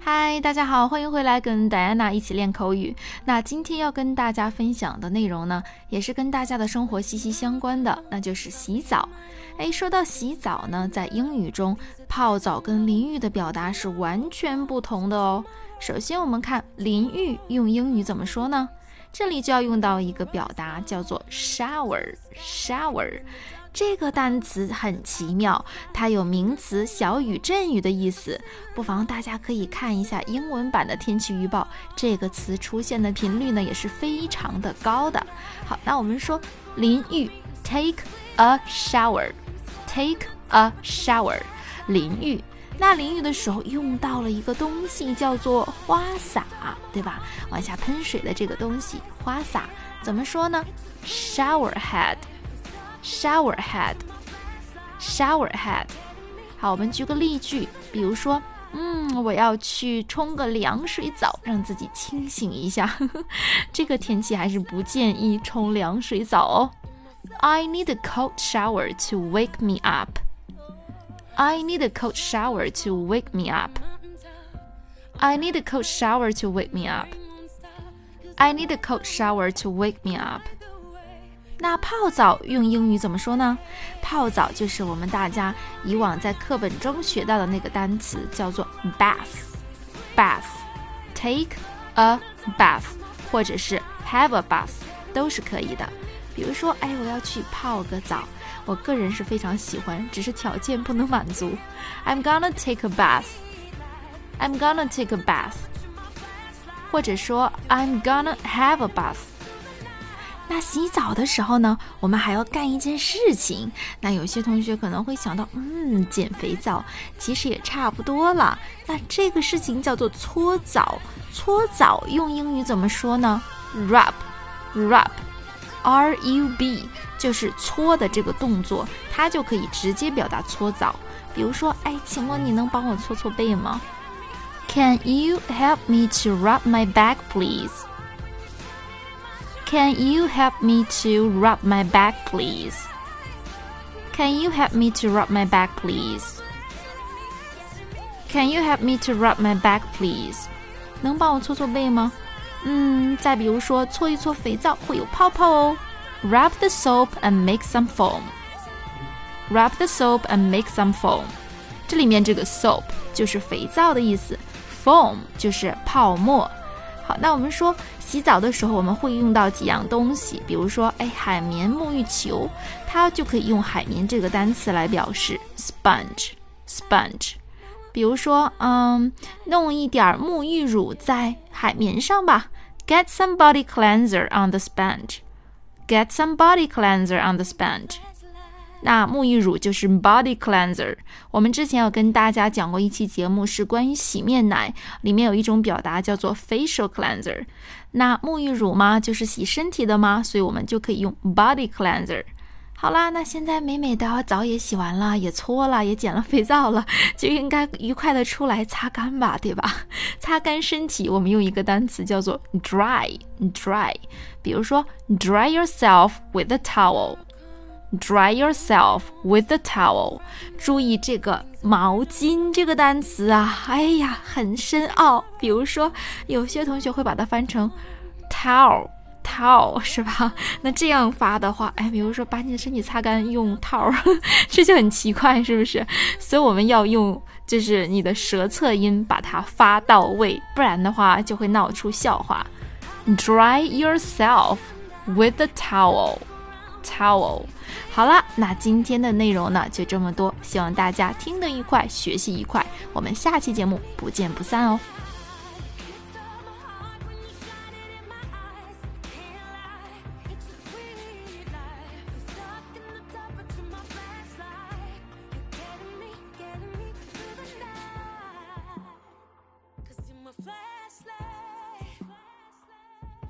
嗨，大家好，欢迎回来跟戴安娜一起练口语。那今天要跟大家分享的内容呢，也是跟大家的生活息息相关的，那就是洗澡。哎，说到洗澡呢，在英语中，泡澡跟淋浴的表达是完全不同的哦。首先，我们看淋浴用英语怎么说呢？这里就要用到一个表达，叫做 shower，shower。这个单词很奇妙，它有名词小雨、阵雨的意思。不妨大家可以看一下英文版的天气预报，这个词出现的频率呢也是非常的高的。好，那我们说淋浴，take a shower，take a shower，淋浴。那淋浴的时候用到了一个东西，叫做花洒，对吧？往下喷水的这个东西，花洒怎么说呢？shower head。Shower head, shower head。好，我们举个例句，比如说，嗯，我要去冲个凉水澡，让自己清醒一下。这个天气还是不建议冲凉水澡哦。I need a cold shower to wake me up. I need a cold shower to wake me up. I need a cold shower to wake me up. I need a cold shower to wake me up. 那泡澡用英语怎么说呢？泡澡就是我们大家以往在课本中学到的那个单词，叫做 bath，bath，take a bath，或者是 have a bath，都是可以的。比如说，哎，我要去泡个澡，我个人是非常喜欢，只是条件不能满足。I'm gonna take a bath，I'm gonna take a bath，或者说 I'm gonna have a bath。那洗澡的时候呢，我们还要干一件事情。那有些同学可能会想到，嗯，减肥皂，其实也差不多了。那这个事情叫做搓澡。搓澡用英语怎么说呢？rub，rub，r u b，就是搓的这个动作，它就可以直接表达搓澡。比如说，哎，请问你能帮我搓搓背吗？Can you help me to rub my back, please? Can you help me to rub my back, please? Can you help me to rub my back, please? Can you help me to rub my back, please? 能帮我搓搓背吗？嗯，再比如说，搓一搓肥皂会有泡泡哦。Rub the soap and make some foam. Rub the soap and make some foam. 这里面这个 soap 就是肥皂的意思，foam 就是泡沫。好，那我们说 洗澡的时候我们会用到几样东西，比如说，哎，海绵沐浴球，它就可以用海绵这个单词来表示 sponge，sponge。比如说，嗯，弄一点沐浴乳在海绵上吧，get some body cleanser on the sponge，get some body cleanser on the sponge。那沐浴乳就是 body cleanser。我们之前有跟大家讲过一期节目，是关于洗面奶，里面有一种表达叫做 facial cleanser。那沐浴乳嘛，就是洗身体的嘛，所以我们就可以用 body cleanser。好啦，那现在美美的澡也洗完了，也搓了，也剪了肥皂了，就应该愉快的出来擦干吧，对吧？擦干身体，我们用一个单词叫做 dry，dry。比如说，dry yourself with a towel。Dry yourself with the towel。注意这个毛巾这个单词啊，哎呀，很深奥。比如说，有些同学会把它翻成 towel，towel 是吧？那这样发的话，哎，比如说把你的身体擦干用 towel，这就很奇怪，是不是？所以我们要用就是你的舌侧音把它发到位，不然的话就会闹出笑话。Dry yourself with the towel。好了，那今天的内容呢就这么多，希望大家听得愉快，学习愉快。我们下期节目不见不散哦。